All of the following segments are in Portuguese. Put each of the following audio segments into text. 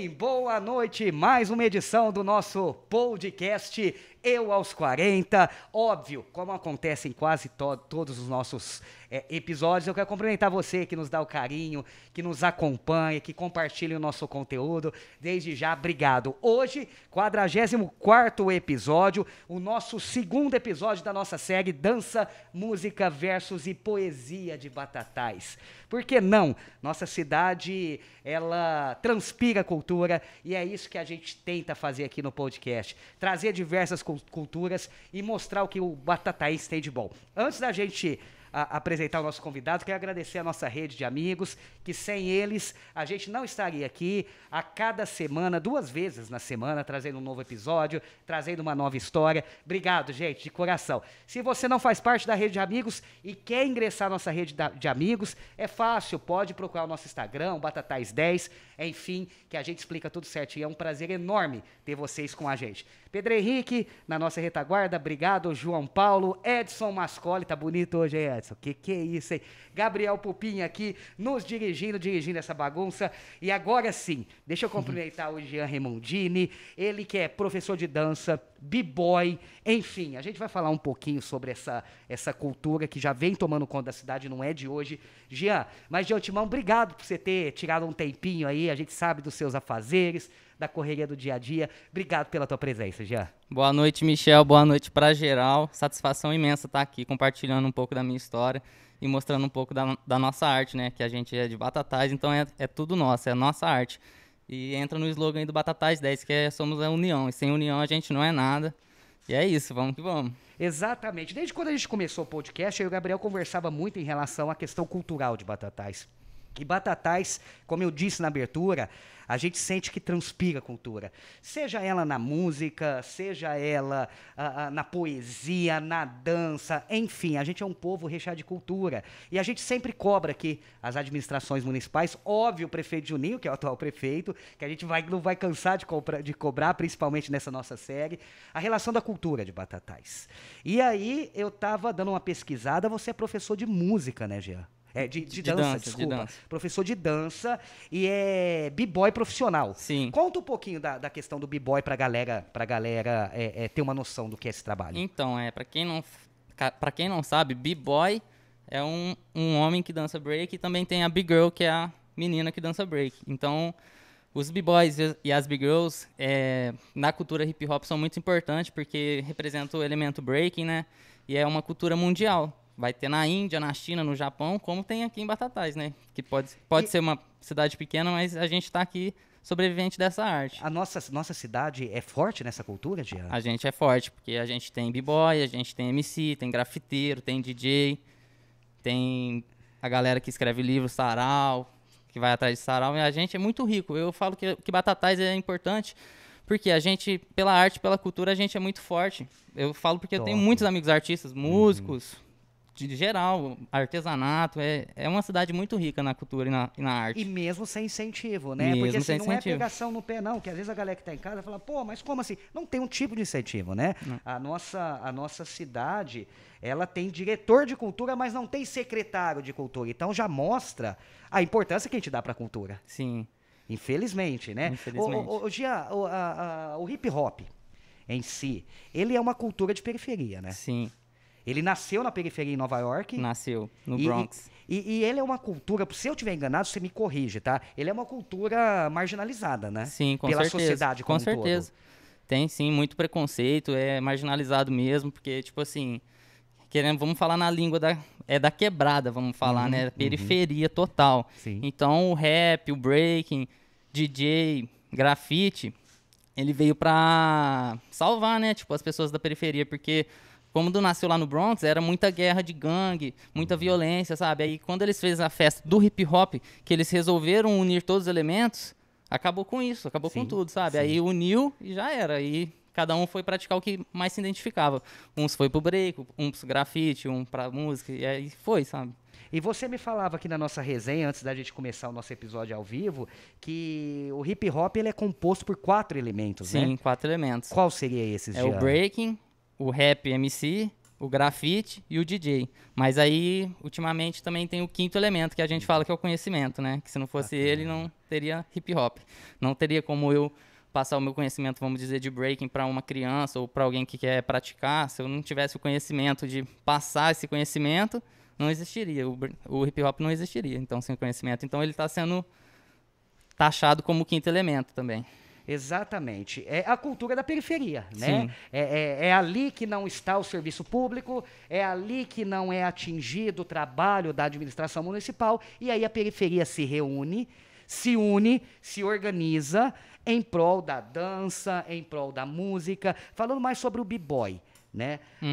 Bem, boa noite. Mais uma edição do nosso podcast Eu aos 40. Óbvio, como acontece em quase to todos os nossos é, episódios, eu quero cumprimentar você que nos dá o carinho, que nos acompanha, que compartilha o nosso conteúdo. Desde já, obrigado. Hoje, 44 episódio, o nosso segundo episódio da nossa série Dança, Música, Versos e Poesia de Batatais. Por que não? Nossa cidade, ela transpira cultura e é isso que a gente tenta fazer aqui no podcast. Trazer diversas culturas e mostrar o que o Batatais tem de bom. Antes da gente a, apresentar o nosso convidado, quero agradecer a nossa rede de amigos, que sem eles a gente não estaria aqui a cada semana, duas vezes na semana, trazendo um novo episódio, trazendo uma nova história. Obrigado, gente, de coração. Se você não faz parte da rede de amigos e quer ingressar na nossa rede de amigos, é fácil, pode procurar o nosso Instagram, Batatais10, enfim, que a gente explica tudo certinho. É um prazer enorme ter vocês com a gente. Pedro Henrique, na nossa retaguarda, obrigado. João Paulo, Edson Mascoli, tá bonito hoje, hein, Edson? Que que é isso, hein? Gabriel Pupinha aqui, nos dirigindo, dirigindo essa bagunça. E agora sim, deixa eu cumprimentar o Jean Remondini, ele que é professor de dança, b-boy, enfim, a gente vai falar um pouquinho sobre essa, essa cultura que já vem tomando conta da cidade, não é de hoje. Jean, mas de antemão, obrigado por você ter tirado um tempinho aí, a gente sabe dos seus afazeres, da correria do dia a dia. Obrigado pela tua presença, Jean. Boa noite, Michel. Boa noite para geral. Satisfação imensa estar aqui compartilhando um pouco da minha história e mostrando um pouco da, da nossa arte, né? Que a gente é de Batatais, então é, é tudo nosso, é nossa arte. E entra no slogan do Batatais 10, que é somos a união. E sem união a gente não é nada. E é isso, vamos que vamos. Exatamente. Desde quando a gente começou o podcast, eu e o Gabriel conversava muito em relação à questão cultural de Batatais. Que Batatais, como eu disse na abertura, a gente sente que transpira cultura. Seja ela na música, seja ela na poesia, na dança, enfim, a gente é um povo recheado de cultura. E a gente sempre cobra aqui as administrações municipais, óbvio, o prefeito Juninho, que é o atual prefeito, que a gente vai, não vai cansar de, de cobrar, principalmente nessa nossa série, a relação da cultura de Batatais. E aí eu estava dando uma pesquisada, você é professor de música, né, Jean? É, de, de, de dança, dança, desculpa. De dança. Professor de dança e é b-boy profissional. Sim. Conta um pouquinho da, da questão do b-boy pra galera, pra galera é, é, ter uma noção do que é esse trabalho. Então, é, pra quem não, pra quem não sabe, b-boy é um, um homem que dança break e também tem a b-girl, que é a menina que dança break. Então, os b-boys e as b-girls é, na cultura hip hop são muito importantes porque representam o elemento breaking, né? E é uma cultura mundial vai ter na Índia, na China, no Japão, como tem aqui em Batatais, né? Que pode, pode e... ser uma cidade pequena, mas a gente está aqui sobrevivente dessa arte. A nossa, nossa cidade é forte nessa cultura, Diana? A gente é forte, porque a gente tem b-boy, a gente tem MC, tem grafiteiro, tem DJ, tem a galera que escreve livros, sarau, que vai atrás de sarau, e a gente é muito rico. Eu falo que, que Batatais é importante porque a gente, pela arte, pela cultura, a gente é muito forte. Eu falo porque Top. eu tenho muitos amigos artistas, músicos, uhum de geral, artesanato, é, é uma cidade muito rica na cultura e na, e na arte. E mesmo sem incentivo, né? Mesmo Porque assim, sem não incentivo. é pegação no pé, não, que às vezes a galera que está em casa fala, pô, mas como assim? Não tem um tipo de incentivo, né? A nossa, a nossa cidade, ela tem diretor de cultura, mas não tem secretário de cultura. Então já mostra a importância que a gente dá para a cultura. Sim. Infelizmente, né? Infelizmente. O, o, o, Gia, o, a, a, o hip hop em si, ele é uma cultura de periferia, né? Sim. Ele nasceu na periferia em Nova York. Nasceu, no Bronx. E, e, e, ele é uma cultura, se eu estiver enganado, você me corrige, tá? Ele é uma cultura marginalizada, né? Sim, com Pela certeza. sociedade como Com certeza. Um Tem, sim, muito preconceito, é marginalizado mesmo, porque, tipo assim, querendo, vamos falar na língua da, é da quebrada, vamos falar, uhum, né? Periferia uhum. total. Sim. Então, o rap, o breaking, DJ, grafite, ele veio pra salvar, né? Tipo, as pessoas da periferia, porque como do nasceu lá no Bronx, era muita guerra de gangue, muita violência, sabe? Aí quando eles fez a festa do hip hop, que eles resolveram unir todos os elementos, acabou com isso, acabou sim, com tudo, sabe? Sim. Aí uniu e já era. Aí cada um foi praticar o que mais se identificava. Uns foi pro break, um pro grafite, um pra música, e aí foi, sabe? E você me falava aqui na nossa resenha, antes da gente começar o nosso episódio ao vivo, que o hip hop ele é composto por quatro elementos, Sim, né? quatro elementos. Qual seria esses, É o breaking, o rap MC, o grafite e o DJ. Mas aí, ultimamente, também tem o quinto elemento que a gente fala que é o conhecimento, né? Que se não fosse ele, não teria hip hop. Não teria como eu passar o meu conhecimento, vamos dizer, de breaking para uma criança ou para alguém que quer praticar. Se eu não tivesse o conhecimento de passar esse conhecimento, não existiria. O, o hip hop não existiria, então, sem conhecimento. Então, ele está sendo taxado como quinto elemento também. Exatamente. É a cultura da periferia, né? É, é, é, ali que não está o serviço público, é ali que não é atingido o trabalho da administração municipal, e aí a periferia se reúne, se une, se organiza em prol da dança, em prol da música. Falando mais sobre o b-boy. Né? Uhum.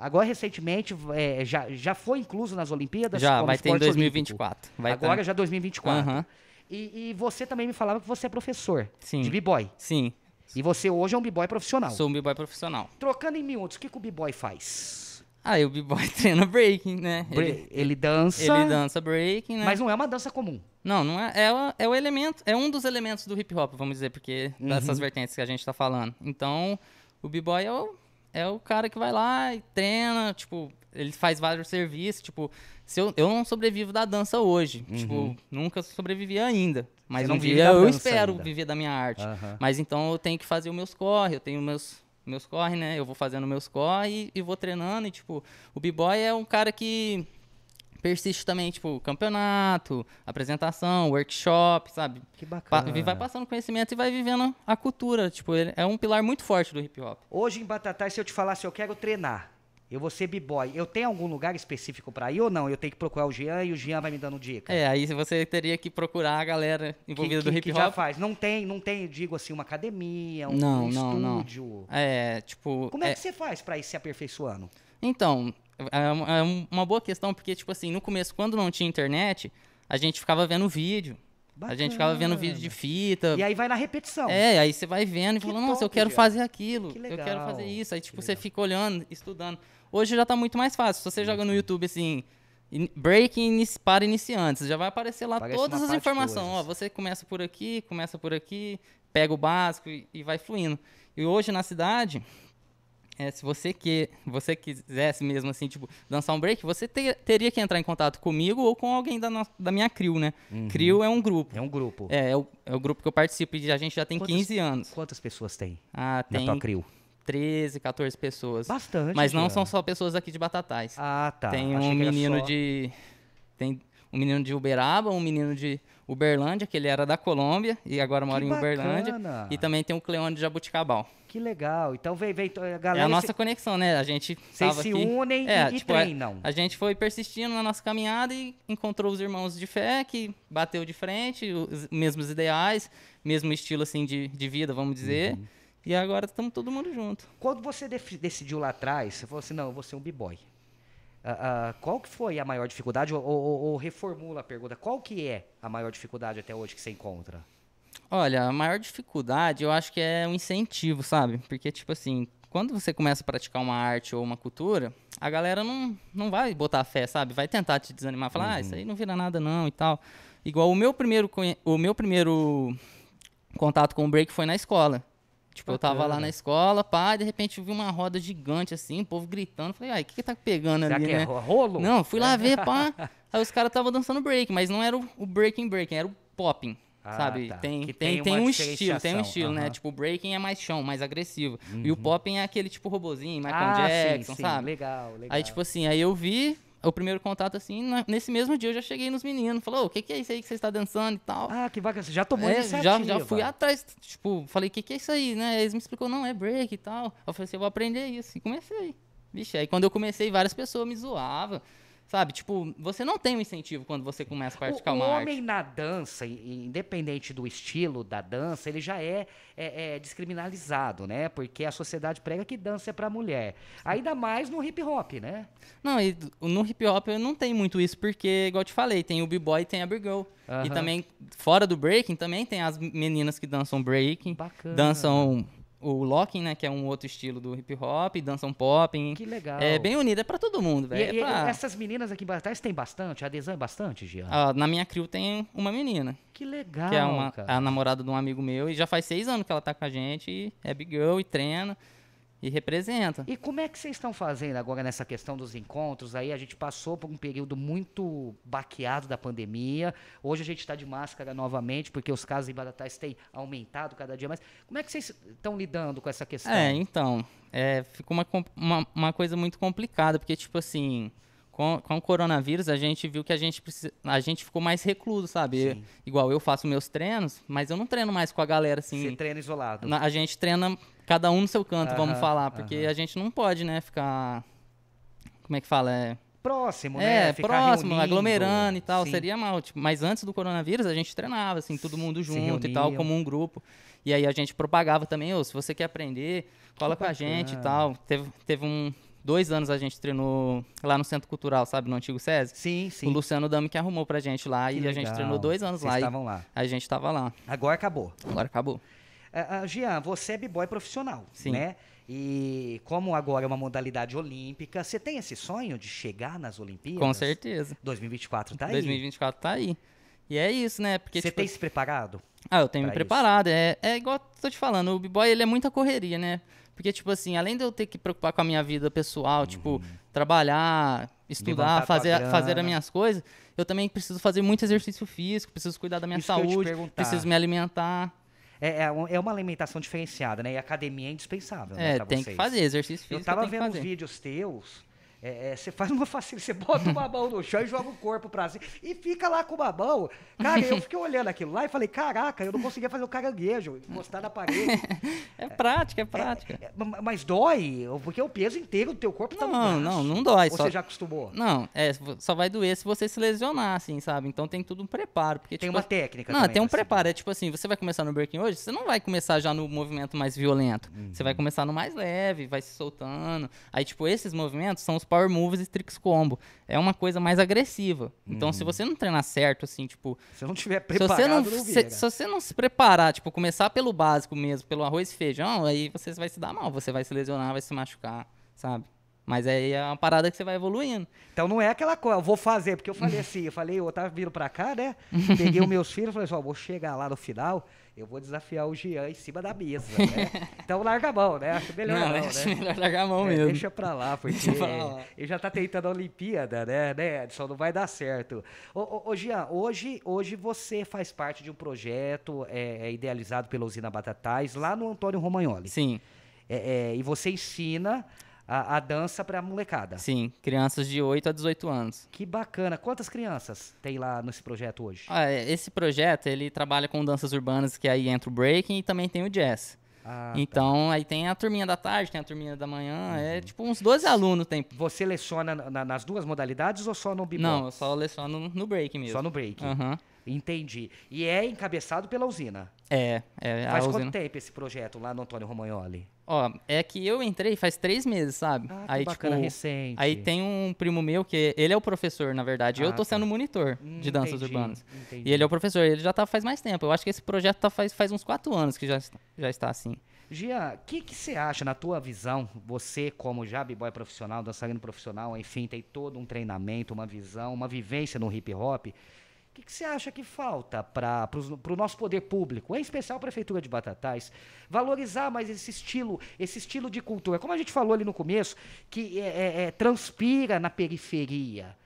agora, recentemente, é, já, já foi incluso nas Olimpíadas? Já, vai ter em 2024. Vai agora ter. já 2024. Uhum. E, e, você também me falava que você é professor Sim. de b-boy. Sim. E você hoje é um b-boy profissional. Sou um b-boy profissional. Trocando em miúdos, o que, que o b-boy faz? Ah, o b-boy treina breaking, né? Ele, ele, dança. Ele dança breaking, né? Mas não é uma dança comum. Não, não é. É é o elemento, é um dos elementos do hip hop, vamos dizer, porque uhum. dessas vertentes que a gente tá falando. Então, o b-boy é o, é o cara que vai lá e treina, tipo, ele faz vários serviços, tipo, se eu, eu não sobrevivo da dança hoje. Uhum. Tipo, nunca sobrevivi ainda. Mas um dia eu espero ainda. viver da minha arte. Uhum. Mas então eu tenho que fazer os meus corre, eu tenho meus meus corre, né? Eu vou fazendo meus corre e, e vou treinando. E, tipo, o b-boy é um cara que persiste também, tipo, campeonato, apresentação, workshop, sabe? Que bacana. Pa vai passando conhecimento e vai vivendo a cultura. Tipo, ele é um pilar muito forte do hip hop. Hoje em Batatais, se eu te falasse, eu quero treinar, eu vou ser b-boy. Eu tenho algum lugar específico para ir ou não? Eu tenho que procurar o Jean e o Jean vai me dando dica. É, aí você teria que procurar a galera envolvida que, do hip hop. Que já faz. Não tem, não tem, digo assim, uma academia, um, não, um não, estúdio. Não. É, tipo. Como é, é que você faz para ir se aperfeiçoando? Então, é, é uma boa questão, porque, tipo assim, no começo, quando não tinha internet, a gente ficava vendo vídeo. Bacana. A gente ficava vendo vídeo de fita. E aí vai na repetição. É, aí você vai vendo e falando, nossa, eu quero fazer aquilo. Eu quero fazer isso. Aí, tipo, você fica olhando, estudando. Hoje já tá muito mais fácil. Se você joga no YouTube assim, breaking para iniciantes, já vai aparecer lá Parece todas as informações. Ó, você começa por aqui, começa por aqui, pega o básico e, e vai fluindo. E hoje na cidade, é, se você que você quisesse mesmo assim, tipo, dançar um break, você ter, teria que entrar em contato comigo ou com alguém da, no, da minha crew, né? Uhum. Crew é um grupo. É um grupo. É, é o, é o grupo que eu participo e a gente já tem quantas, 15 anos. Quantas pessoas tem? Ah, tem. Na tua crew? 13, 14 pessoas. Bastante. Mas não são só pessoas aqui de Batatais. Ah, tá. Tem um menino só... de. Tem um menino de Uberaba, um menino de Uberlândia, que ele era da Colômbia e agora mora que em bacana. Uberlândia. E também tem o Cleone de Jabuticabal. Que legal. Então vem, vem a galera. É a nossa se... conexão, né? A gente. Vocês se aqui, unem é, e, tipo, e treinam. A, a, gente foi persistindo na nossa caminhada e encontrou os irmãos de fé que bateu de frente, os mesmos ideais, mesmo estilo assim de, de vida, vamos dizer. Uhum. E agora estamos todo mundo junto. Quando você decidiu lá atrás, você falou assim, não, eu vou ser um b-boy. Uh, uh, qual que foi a maior dificuldade? Ou, ou, ou, reformula a pergunta, qual que é a maior dificuldade até hoje que você encontra? Olha, a maior dificuldade eu acho que é um incentivo, sabe? Porque, tipo assim, quando você começa a praticar uma arte ou uma cultura, a galera não, não vai botar fé, sabe? Vai tentar te desanimar, falar, uhum. ah, isso uhum. aí não vira nada não e tal. Igual o meu primeiro, o meu primeiro contato com o break foi na escola. Tipo, Bacana. eu tava lá na escola, pá, e de repente eu vi uma roda gigante assim, o povo gritando. Falei, ai, o que que tá pegando Será ali, que é né? É rolo? Não, fui lá ver, pá. aí os caras estavam dançando break, mas não era o, breaking breaking, era o popping. Ah, sabe? Tá. Tem, tem, tem, tem um estilo, tem um estilo, né? Tipo, o breaking é mais chão, mais agressivo. Uhum. E o uhum. popping é aquele tipo robozinho, Michael ah, Jackson, sim, sim. sabe? Legal, legal. Aí, tipo assim, aí eu vi, o primeiro contato, assim, na, nesse mesmo dia eu já cheguei nos meninos. Falou, o que, que é isso aí que você está dançando e tal? Ah, que bacana. Você já tomou é, iniciativa. Já, já fui atrás, tipo, falei, o que, que é isso aí, né? Eles me explicou, não, é break e tal. Eu falei assim, eu vou aprender isso. E comecei. Vixe, aí quando eu comecei, várias pessoas me zoavam. Sabe, tipo, você não tem um incentivo quando você começa a praticar o, uma arte. O homem na dança, independente do estilo da dança, ele já é, é, é descriminalizado, né? Porque a sociedade prega que dança é pra mulher. Ainda mais no hip hop, né? Não, e no hip hop não tem muito isso, porque, igual eu te falei, tem o b-boy e tem a b-girl. E também, fora do breaking, também tem as meninas que dançam breaking. Bacana. Dançam o locking, né, que é um outro estilo do hip hop, dançam popping. Que legal. É bem unido, é para todo mundo, velho. E, é pra... essas meninas aqui em Batatais tem bastante? A adesão é bastante, Gia? Ah, na minha crew tem uma menina. Que legal, Que é uma, a namorada de um amigo meu e já faz seis anos que ela tá com a gente, é big girl e treina. E representa. E como é que vocês estão fazendo agora nessa questão dos encontros? Aí a gente passou por um período muito baqueado da pandemia. Hoje a gente está de máscara novamente, porque os casos em Batatais têm aumentado cada dia mais. Como é que vocês estão lidando com essa questão? É, então, é, ficou uma, uma, uma coisa muito complicada, porque, tipo assim, com, com o coronavírus, a gente viu que a gente, precisa, a gente ficou mais recluso, sabe? Igual eu faço meus treinos, mas eu não treino mais com a galera, assim. Você treina isolado. A gente treina cada um no seu canto, vamos falar, porque aham. a gente não pode, né, ficar. Como é que fala? É, Próximo, né? é Ficar próximo, reunindo. aglomerando e tal, Sim. seria mal. tipo, mas antes do coronavírus, a gente treinava, assim, todo mundo junto e tal, como um grupo. E aí a gente propagava também, ô, se você quer aprender, cola com a gente e tal. Teve, teve um. Dois anos a gente treinou lá no Centro Cultural, sabe, no antigo SESI. Sim, sim. O Luciano Dami que arrumou pra gente lá Que e a gente legal. treinou dois anos Vocês lá. Estavam lá. a gente tava lá. Agora acabou. Agora acabou. Ah, ah, Jean, você é b-boy profissional, Sim. né? E como agora é uma modalidade olímpica, você tem esse sonho de chegar nas Olimpíadas? Com certeza. 2024 tá aí. 2024 tá aí. E é isso, né? Porque, Você tipo, tem se preparado? Ah, eu tenho me preparado. É, é igual eu tô te falando, o b-boy ele é muita correria, né? Porque, tipo assim, além de eu ter que preocupar com a minha vida pessoal, tipo, trabalhar, estudar, Uhum. Fazer, fazer as minhas coisas, eu também preciso fazer muito exercício físico, preciso cuidar da minha Isso saúde, preciso me alimentar. É, é é uma alimentação diferenciada, né? E academia é indispensável, né, É, pra tem vocês. que fazer exercício Eu físico. tava tem que vendo vídeos teus. É, é, você faz uma facilidade, você bota uma mão no chão e joga o corpo pra cima e fica lá com uma mão. Cara, eu fiquei olhando aquilo lá e falei, caraca, eu não conseguia fazer o caranguejo, encostar na parede. É prática, é prática. É, ma- mas dói, porque o peso inteiro do teu corpo tá no Não, não, não dói. Ou Só, você já acostumou? Não, é, só vai doer se você se lesionar, assim, sabe? Então tem tudo um preparo. Porque, Tem tipo, uma técnica Não, também tem um seguir. preparo. É tipo assim, você vai começar no breaking hoje, você não vai começar já no movimento mais violento. Você Uhum. vai começar no mais leve, vai se soltando. Aí, tipo, esses movimentos são os power moves e tricks combo. É uma coisa mais agressiva. Então, Uhum. se você não treinar certo, assim, tipo, Se não tiver se preparado, você não, não, se, se você não se preparar, tipo, começar pelo básico mesmo, pelo arroz e feijão, aí você vai se dar mal, você vai se lesionar, vai se machucar, sabe? Mas aí é uma parada que você vai evoluindo. Então não é aquela coisa, eu vou fazer, porque eu falei assim, eu falei, eu tava vindo pra cá, né? Peguei os meus filhos e falei assim, ó, vou chegar lá no final, eu vou desafiar o Jean em cima da mesa, né? Então larga a mão, né? Acho melhor não, acho né? melhor largar a mão É, mesmo. deixa pra lá, porque Deixa pra lá. ele já tá tentando a Olimpíada, né, né, Edson? Não vai dar certo. Ô, ô, ô Jean, hoje, hoje você faz parte de um projeto é, é, idealizado pela usina Batatais, lá no Antônio Romagnoli. Sim. É, é, e você ensina a, a dança pra molecada. Sim, crianças de 8 a 18 anos. Que bacana. Quantas crianças tem lá nesse projeto hoje? Ah, é, esse projeto, ele trabalha com danças urbanas, que aí entra o breaking e também tem o jazz. Ah, tá. então, aí tem a turminha da tarde, tem a turminha da manhã, é tipo uns 12 alunos tem. Você leciona na- nas duas modalidades ou só no bebop? Não, eu só leciono no break mesmo. Só no break. Aham. Entendi. E é encabeçado pela usina. É, é a Faz usina. quanto tempo esse projeto lá no Antônio Romagnoli? Ó, é que eu entrei faz três meses, sabe? Ah, aí, bacana, tipo, recente. aí tem um primo meu que ele é o professor, na verdade. eu Ah, tô tá. sendo monitor Hum, de danças entendi, urbanas. entendi. E ele é o professor, ele já tá faz mais tempo. Eu acho que esse projeto tá faz, faz uns quatro anos que já, já está assim. Gia, o que que você acha, na tua visão, você como já b-boy profissional, dançarino profissional, enfim, tem todo um treinamento, uma visão, uma vivência no hip hop, o que que você acha que falta para o nosso poder público, em especial a Prefeitura de Batatais, valorizar mais esse estilo, esse estilo de cultura? Como a gente falou ali no começo, que é, é, é, transpira na periferia.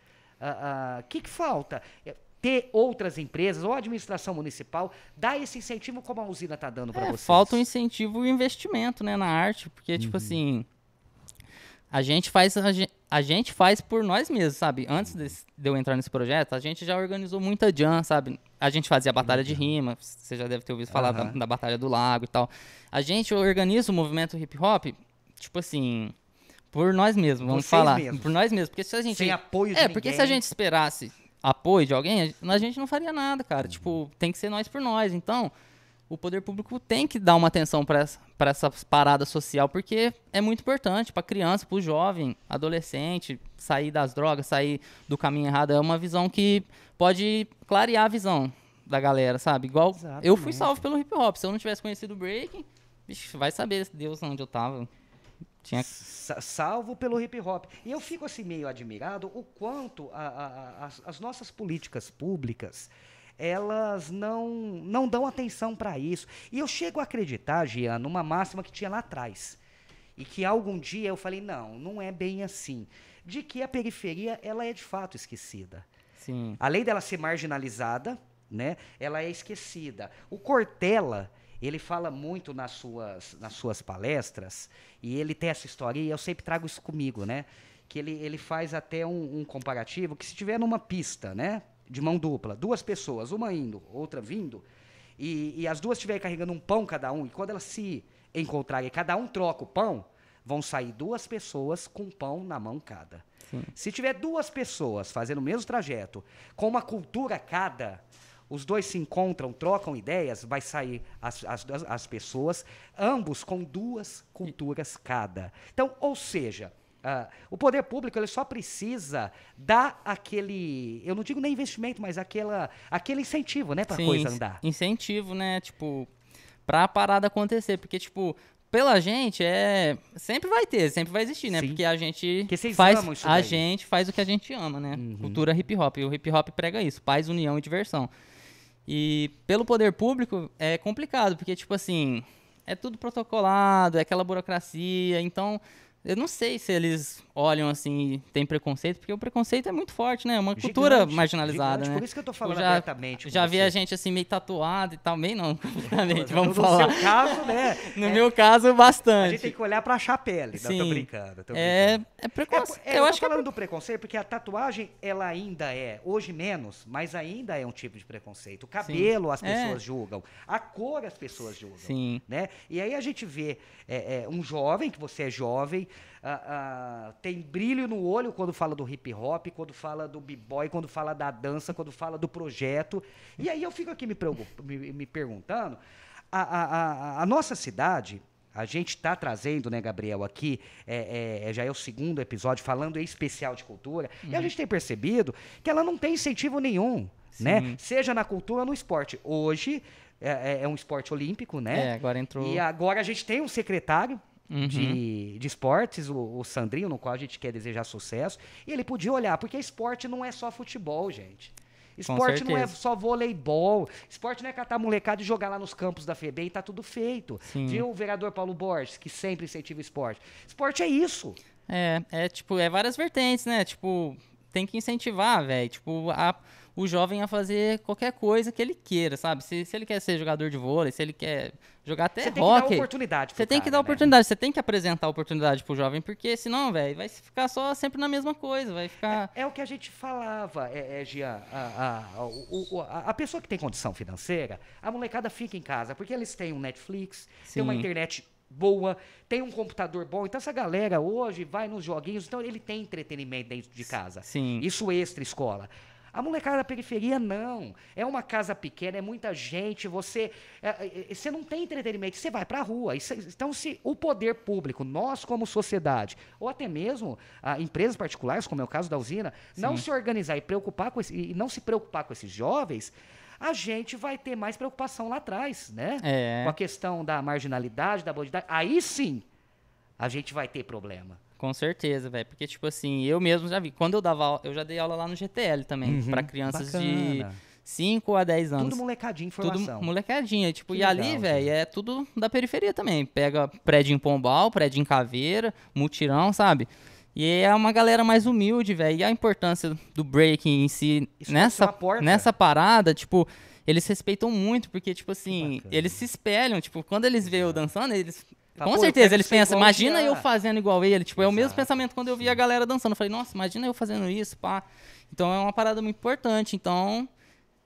O que, que falta? É, ter outras empresas ou a administração municipal dar esse incentivo como a usina está dando para É, vocês? falta um incentivo e investimento, né, na arte, porque, tipo Uhum. assim, a gente faz a gen- a gente faz por nós mesmos, sabe? Antes de eu entrar nesse projeto, a gente já organizou muita jam, sabe? A gente fazia batalha de rima, você já deve ter ouvido falar da, Aham. da batalha do lago e tal. A gente organiza o movimento hip hop, tipo assim, por nós mesmos, vamos Vocês falar, mesmos. por nós mesmos, porque se a gente Sem apoio de é, porque se a ninguém. gente esperasse apoio de alguém, a a gente não faria nada, cara. Tipo, tem que ser nós por nós. Então, o poder público tem que dar uma atenção para essa, pra essa parada social, porque é muito importante para criança, para o jovem, adolescente, sair das drogas, sair do caminho errado. É uma visão que pode clarear a visão da galera, sabe? Igual eu fui Exatamente. salvo pelo hip hop. Se eu não tivesse conhecido o breaking, vixe, vai saber Deus onde eu tava. Tinha Sa- salvo pelo hip hop. E eu fico assim meio admirado o quanto a- a- a- as nossas políticas públicas elas não, não dão atenção para isso. E eu chego a acreditar, Gian, numa máxima que tinha lá atrás. e que algum dia eu falei, não, não é bem assim. De que a periferia, ela é de fato esquecida. Sim. Além dela ser marginalizada, né, ela é esquecida. O Cortella, ele fala muito nas suas, nas suas palestras, e ele tem essa história, e eu sempre trago isso comigo, né? Que ele, ele faz até um, um comparativo que se tiver numa pista, né? De mão dupla, duas pessoas, uma indo, outra vindo, e, e as duas estiverem carregando um pão cada um, e quando elas se encontrarem, cada um troca o pão, vão sair duas pessoas com pão na mão cada. Sim. Se tiver duas pessoas fazendo o mesmo trajeto, com uma cultura cada, os dois se encontram, trocam ideias, vai sair as, as, as pessoas, ambos com duas culturas cada. Então, ou seja, ah, o poder público ele só precisa dar aquele, eu não digo nem investimento, mas aquela, aquele incentivo, né, para coisa andar. Incentivo, né? Tipo, pra parada acontecer. Porque, tipo, pela gente é. Sempre vai ter, sempre vai existir, né? Sim. Porque a gente faz. a gente faz o que a gente ama, né? Uhum. Cultura hip hop. E o hip hop prega isso: paz, união e diversão. E pelo poder público é complicado, porque, tipo assim, é tudo protocolado, é aquela burocracia. Então, eu não sei se eles olham assim, tem preconceito, porque o preconceito é muito forte, né? É uma cultura Gigante, marginalizada, gigante, né? Por isso que eu tô falando Tipo, já- abertamente. Já vi a gente assim meio tatuado e tal, bem não, completamente, No vamos seu falar. caso, né? No é- meu caso, A bastante. gente tem que olhar pra achar a pele. Não, tô Sim. brincando. Tô É, brincando. é É, preconceito. é, eu, eu tô acho que é falando do preconceito porque a tatuagem, ela ainda é, hoje menos, mas ainda é um tipo de preconceito. O cabelo as É. pessoas julgam, a cor as pessoas julgam. Sim. Né? E aí a gente vê um jovem, que você é jovem, ah, ah, tem brilho no olho quando fala do hip hop, quando fala do b-boy, quando fala da dança, quando fala do projeto. E aí eu fico aqui me, me- me perguntando, a, a- a- a nossa cidade, a gente está trazendo, né, Gabriel, aqui, é, é, já é o segundo episódio falando em especial de cultura, e a gente tem percebido que ela não tem incentivo nenhum, né? Sim. Seja na cultura ou no esporte. Hoje é, é- é um esporte olímpico, né? É, agora entrou. E agora a gente tem um secretário Uhum. de, de esportes, o, o Sandrinho, no qual a gente quer desejar sucesso. E ele podia olhar, porque esporte não é só futebol, gente. Esporte não é só voleibol. Esporte não é catar molecada e jogar lá nos campos da FEBEM e tá tudo feito. Sim. Viu o vereador Paulo Borges, que sempre incentiva esporte. Esporte é isso. É, é tipo, é várias vertentes, né? Tipo, tem que incentivar, velho. Tipo, a, o jovem a fazer qualquer coisa que ele queira, sabe? Se, se ele quer ser jogador de vôlei, se ele quer jogar até Você tem que dar oportunidade pro Você tem que dar né? oportunidade, você tem que apresentar oportunidade pro jovem, porque senão, velho, vai ficar só sempre na mesma coisa, vai ficar. É o que a gente falava, é, é, Gian. A, a, o- a, a pessoa que tem condição financeira, a molecada fica em casa, porque eles têm um Netflix, tem uma Sim. internet boa, tem um computador bom. Então essa galera hoje vai nos joguinhos, então ele tem entretenimento dentro de casa. Sim. Isso extra escola. A molecada da periferia não. É uma casa pequena, é muita gente, você é, é, é, você não tem entretenimento, você vai pra rua. Isso- então se o poder público, nós como sociedade, ou até mesmo ah, empresas particulares, como é o caso da usina, não se organizar e preocupar com esse- e não se preocupar com esses jovens, a gente vai ter mais preocupação lá atrás, né? É. Com a questão da marginalidade, da bandidagem. Aí sim a gente vai ter problema. Com certeza, velho. Porque, tipo assim, eu mesmo já vi. Quando eu dava aula, eu já dei aula lá no GTL também, pra crianças de Uhum. Bacana. 5 a 10 anos. Tudo molecadinha, Tudo informação. molecadinha. Tipo, Que e ali, legal, velho, é tudo da periferia também. Pega prédio em Pombal, prédio em Caveira, mutirão, sabe? E é uma galera mais humilde, velho. E a importância do breaking em si, Isso nessa, nessa parada, tipo, eles respeitam muito, porque, tipo assim, eles se espelham. Tipo, quando eles veem eu dançando, eles. Com "Pô, certeza, eles pensam, imagina Jean." eu fazendo igual ele. Tipo, é o mesmo Exato, pensamento quando eu vi a galera dançando. Eu falei, nossa, imagina eu fazendo isso, pá. Então é uma parada muito importante. Então,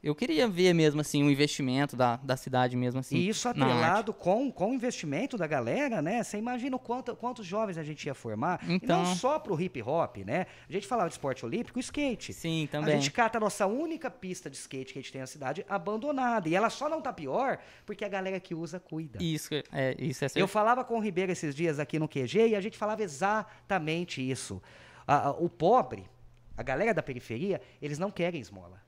eu queria ver mesmo, assim, o investimento da, da cidade mesmo, assim. E isso atrelado com, com o investimento da galera, né? Você imagina o quanto, quantos jovens a gente ia formar. E Então. não só pro hip hop, né? A gente falava de esporte olímpico, skate. Sim, A também. gente cata a nossa única pista de skate que a gente tem na cidade abandonada. E ela só não tá pior porque a galera que usa cuida. Isso, é, isso é Eu certo. falava com o Ribeiro esses dias aqui no QG e a gente falava exatamente isso. A- a- o pobre, a galera da periferia, eles não querem esmola.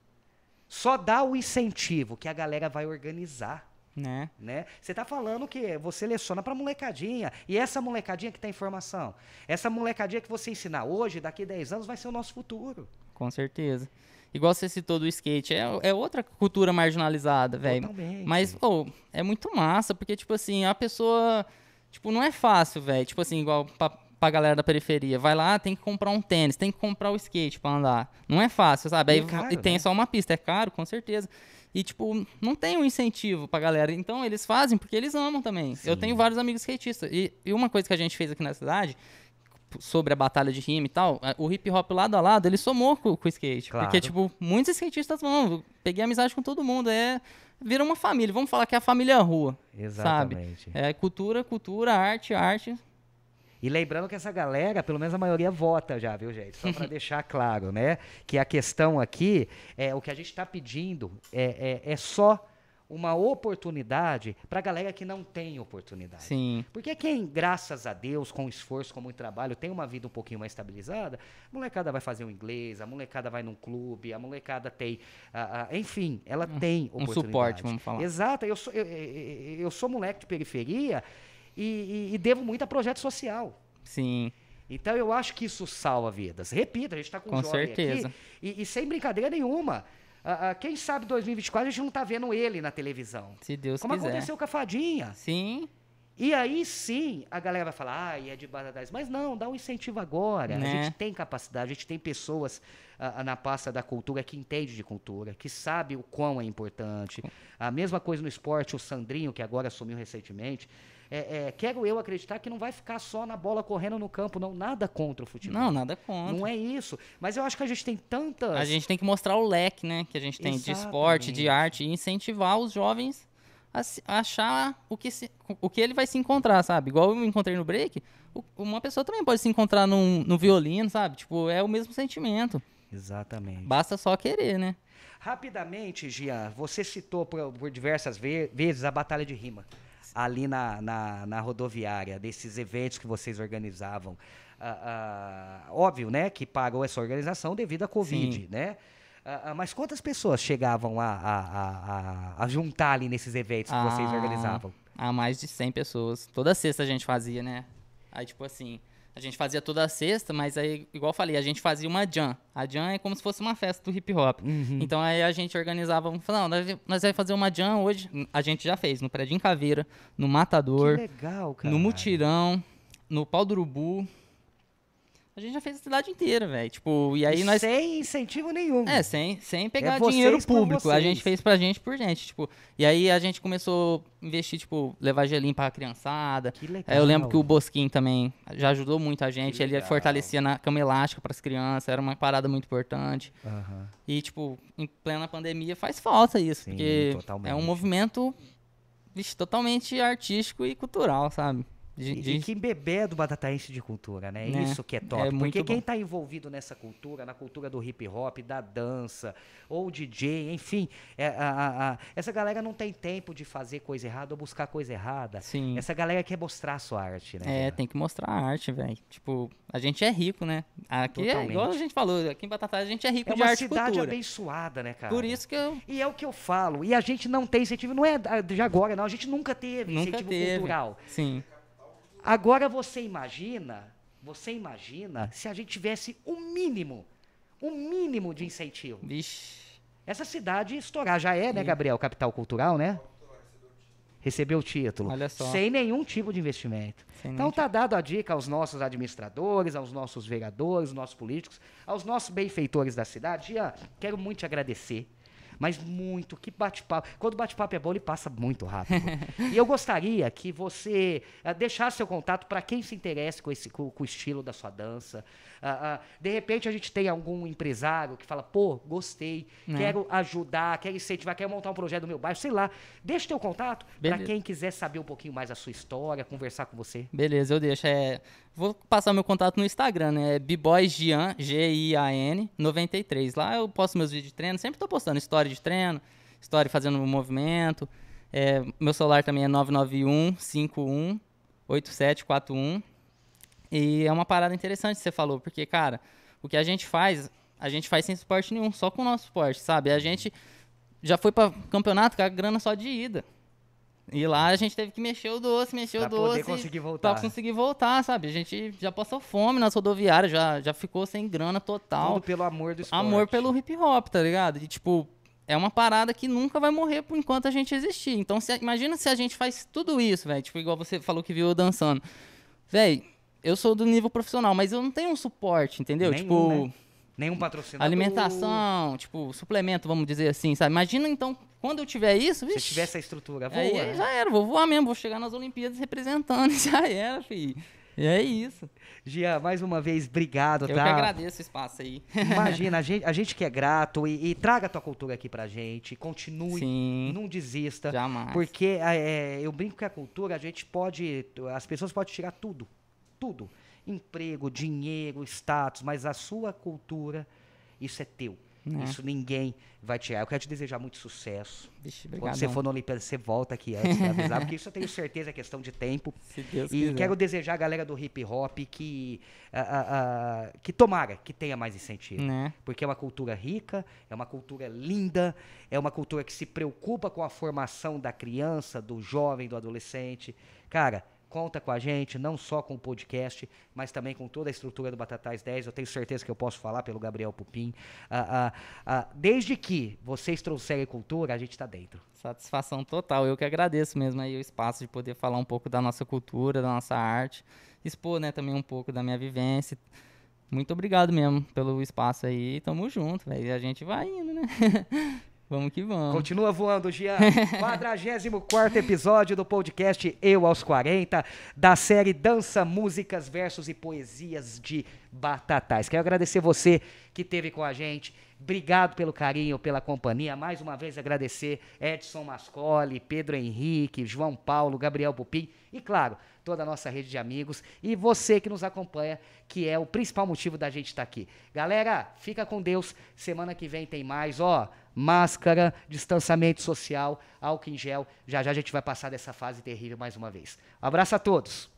Só dá o incentivo que a galera vai organizar. Né? Né? Você está falando que você leciona para molecadinha. E essa molecadinha que tem informação. Essa molecadinha que você ensinar hoje, daqui a 10 anos, vai ser o nosso futuro. Com certeza. Igual você citou do skate, é, é outra cultura marginalizada, velho. Mas, pô, é muito massa, porque, tipo assim, a pessoa. Tipo, não é fácil, velho. Tipo assim, igual pra, galera da periferia. Vai lá, tem que comprar um tênis, tem que comprar o skate pra andar. Não é fácil, sabe? E Aí, é caro, e tem né? só uma pista, é caro, com certeza. E, tipo, não tem um incentivo pra galera. Então, eles fazem porque eles amam também. Eu tenho vários amigos skatistas. E, e uma coisa que a gente fez aqui na cidade, sobre a batalha de rima e tal, a- o hip hop lado a lado, ele somou com, com o skate. Claro. Porque, tipo, muitos skatistas vão. Peguei amizade com todo mundo. É. Vira uma família. Vamos falar que é a família rua. Exatamente. Sabe? É cultura, cultura, arte, arte. E lembrando que essa galera, pelo menos a maioria vota já, viu, gente? Só para deixar claro, né? Que a questão aqui, é o que a gente está pedindo é, é, é só uma oportunidade para a galera que não tem oportunidade. Sim. Porque quem, graças a Deus, com esforço, com muito trabalho, tem uma vida um pouquinho mais estabilizada, a molecada vai fazer um inglês, a molecada vai num clube, a molecada tem. ah, ah, enfim, ela tem um oportunidade. suporte, vamos falar. Exato, eu sou, eu, eu- eu sou moleque de periferia e, e- e devo muito a projeto social. Sim. Então eu acho que isso salva vidas. Repito, a gente está com, Com um jovem certeza. aqui e, e sem brincadeira nenhuma. ah, ah, quem sabe 2024 a gente não está vendo ele na televisão. Se Deus Como quiser. aconteceu com a Fadinha. Sim. E aí sim a galera vai falar, ah, é de Badajoz. Mas não, dá um incentivo agora. A Né? gente tem capacidade, a gente tem pessoas ah, na pasta da cultura que entende de cultura, que sabe o quão é importante. A mesma coisa no esporte, o Sandrinho, que agora assumiu recentemente. É, é, quero eu acreditar que não vai ficar só na bola correndo no campo, não. Nada contra o futebol. Não, nada contra. Não é isso. Mas eu acho que a gente tem tantas. A gente tem que mostrar o leque, né? Que a gente tem de esporte, de Exatamente. arte e incentivar os jovens a, achar o que, se- o que ele vai se encontrar, sabe? Igual eu me encontrei no break, uma pessoa também pode se encontrar num, no violino, sabe? Tipo, é o mesmo sentimento. Exatamente. Basta só querer, né? Rapidamente, Gian, você citou por, por diversas ve- vezes a Batalha de Rima, ali na, na, na rodoviária, desses eventos que vocês organizavam. Ah, ah, óbvio, né, que parou essa organização devido à Covid, Sim. né? Ah, ah, mas quantas pessoas chegavam a, a, a, a- juntar ali nesses eventos que vocês Ah, organizavam? Há mais de 100 pessoas. Toda sexta a gente fazia, né? Aí, tipo assim, a gente fazia toda sexta, mas aí, igual eu falei, a gente fazia uma jam. A jam é como se fosse uma festa do hip hop. Uhum. Então aí a gente organizava, não, nós, nós vamos fazer uma jam hoje. A gente já fez no Prédio em Caveira, no Que Matador, legal, cara. no Mutirão, no Pau do Urubu. A gente já fez a cidade inteira, velho. Tipo, e aí nós. Sem incentivo nenhum. É, sem, sem pegar É dinheiro público. A gente fez pra gente por gente, tipo. E aí a gente começou a investir, tipo, levar gelinho pra criançada. Que legal. Aí eu lembro que o Bosquinho também já ajudou muito a gente. Ele fortalecia na cama elástica pras crianças. Era uma parada muito importante. Aham. E, tipo, em plena pandemia faz falta isso. Sim, porque totalmente. é um movimento vixe, totalmente artístico e cultural, sabe? De- E, de- e que embebé do batataense de cultura, né? Né? Isso que é top. É Porque quem está envolvido nessa cultura, na cultura do hip hop, da dança, ou DJ, enfim, é, a- a- a- essa galera não tem tempo de fazer coisa errada ou buscar coisa errada. Sim. Essa galera quer mostrar a sua arte, né? É, cara? tem que mostrar a arte, velho. Tipo, a gente é rico, né? Aqui é Totalmente. igual a gente falou, aqui em Batatais a gente é rico É de uma arte e cidade cultura. abençoada, né, cara? Por isso que eu E é o que eu falo. E a gente não tem incentivo, não é de agora, não. A gente nunca teve nunca incentivo teve. cultural. Sim. Agora você imagina, você imagina se a gente tivesse o mínimo, o mínimo de incentivo. Vixe. Essa cidade estourar já é, né, Gabriel, capital cultural, né? Recebeu o título. Olha só. Sem nenhum tipo de investimento. Sem então nenhum tá dado a dica aos nossos administradores, aos nossos vereadores, aos nossos políticos, aos nossos benfeitores da cidade. Ian, quero muito te agradecer. Mas muito, que bate-papo. Quando o bate-papo é bom, ele passa muito rápido. e eu gostaria que você ah, deixasse seu contato para quem se interesse com, esse, com, com o estilo da sua dança. Ah, ah, de repente a gente tem algum empresário que fala, pô, gostei, Né? quero ajudar, quero incentivar, quero montar um projeto no meu bairro, sei lá. Deixa teu contato para quem quiser saber um pouquinho mais da sua história, conversar com você. Beleza, eu deixo. É... Vou passar meu contato no Instagram, né? É bboysgian, G-I-A-N, 93. Lá eu posto meus vídeos de treino. Sempre tô postando história de treino, história fazendo movimento. É, meu celular também é 991 51 8741. E é uma parada interessante que você falou, porque, cara, o que a gente faz, a gente faz sem suporte nenhum, só com o nosso suporte, sabe? A gente já foi pra campeonato com a grana só de ida. E lá a gente teve que mexer o doce, mexer Pra o doce. poder conseguir voltar. Pra conseguir voltar, sabe? A gente já passou fome nas rodoviárias, já, já ficou sem grana total. Tudo pelo amor do esporte. Amor pelo hip hop, tá ligado? E tipo, é uma parada que nunca vai morrer por enquanto a gente existir. Então, se, imagina se a gente faz tudo isso, velho. Tipo, igual você falou que viu eu dançando. Velho, eu sou do nível profissional, mas eu não tenho um suporte, entendeu? Nenhum, tipo, né? Nenhum patrocinador. alimentação, tipo, suplemento, vamos dizer assim, sabe? Imagina então, quando eu tiver isso, Se vixe, tiver essa estrutura, voa. aí né? já era, vou voar mesmo, vou chegar nas Olimpíadas representando, já era, filho. E é isso. Gia, mais uma vez, obrigado, Eu tá? que agradeço o espaço aí. Imagina, a gente, a gente que é grato e, e traga a tua cultura aqui pra gente, continue, Sim, não desista. jamais. Porque é, eu brinco que a cultura, a gente pode. As pessoas podem tirar tudo. Tudo. Emprego, dinheiro, status, mas a sua cultura, isso é teu. É. Isso ninguém vai tirar. Eu quero te desejar muito sucesso. Vixe, Quando você for na Olimpíada, você volta aqui antes pra avisar, porque isso eu tenho certeza é questão de tempo. Se Deus E quiser. quero desejar à galera do hip hop que, que tomara que tenha mais incentivo. Né? Porque é uma cultura rica, é uma cultura linda, é uma cultura que se preocupa com a formação da criança, do jovem, do adolescente. Cara, conta com a gente, não só com o podcast, mas também com toda a estrutura do Batatais 10. Eu tenho certeza que eu posso falar pelo Gabriel Pupim. Ah, ah, ah, desde que vocês trouxerem cultura, a gente está dentro. Satisfação total. Eu que agradeço mesmo aí o espaço de poder falar um pouco da nossa cultura, da nossa arte, expor, né, também um pouco da minha vivência. Muito obrigado mesmo pelo espaço aí. Tamo junto. E a gente vai indo, né? vamos que vamos. Continua voando, Gian. 44 episódio do podcast Eu aos 40, da série Dança, Músicas, Versos e Poesias de Batatais. Quero agradecer você que esteve com a gente. Obrigado pelo carinho, pela companhia. Mais uma vez agradecer Edson Mascoli, Pedro Henrique, João Paulo, Gabriel Pupim e, claro, toda a nossa rede de amigos e você que nos acompanha, que é o principal motivo da gente estar aqui. Galera, fica com Deus. Semana que vem tem mais, ó. Máscara, distanciamento social, álcool em gel. Já já a gente vai passar dessa fase terrível mais uma vez. Abraço a todos.